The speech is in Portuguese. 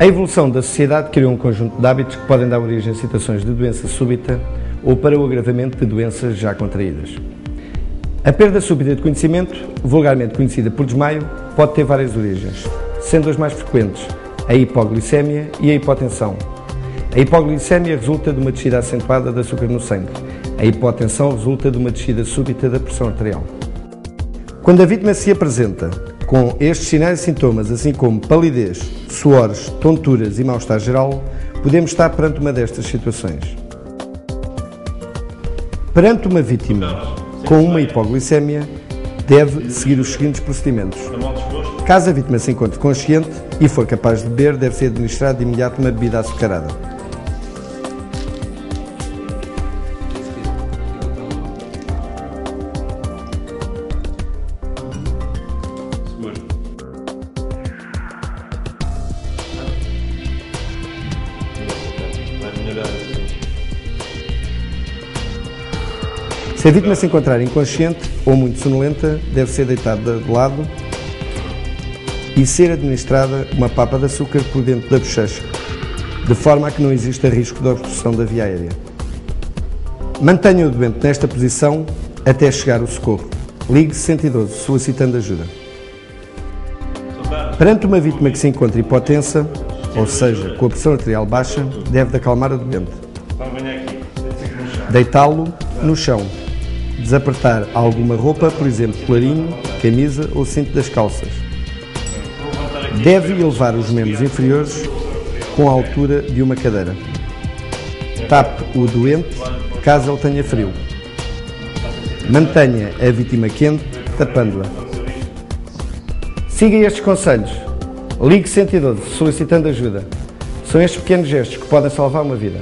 A evolução da sociedade criou um conjunto de hábitos que podem dar origem a situações de doença súbita ou para o agravamento de doenças já contraídas. A perda súbita de conhecimento, vulgarmente conhecida por desmaio, pode ter várias origens, sendo as mais frequentes a hipoglicemia e a hipotensão. A hipoglicemia resulta de uma descida acentuada de açúcar no sangue. A hipotensão resulta de uma descida súbita da pressão arterial. Quando a vítima se apresenta com estes sinais e sintomas, assim como palidez, suores, tonturas e mal-estar geral, podemos estar perante uma destas situações. Perante uma vítima com uma hipoglicemia, deve seguir os seguintes procedimentos. Caso a vítima se encontre consciente e for capaz de beber, deve ser administrado de imediato uma bebida açucarada. Se a vítima se encontrar inconsciente ou muito sonolenta, deve ser deitada de lado e ser administrada uma papa de açúcar por dentro da bochecha, de forma a que não exista risco de obstrução da via aérea. Mantenha o doente nesta posição até chegar o socorro. Ligue 112 solicitando ajuda. Perante uma vítima que se encontra hipotensa, ou seja, com a pressão arterial baixa, deve acalmar o doente. Deitá-lo no chão desapertar alguma roupa, por exemplo, clarinho, camisa ou cinto das calças. Deve elevar os membros inferiores com a altura de uma cadeira. Tape o doente caso ele tenha frio. Mantenha a vítima quente, tapando-a. Siga estes conselhos. Ligue 112 solicitando ajuda. São estes pequenos gestos que podem salvar uma vida.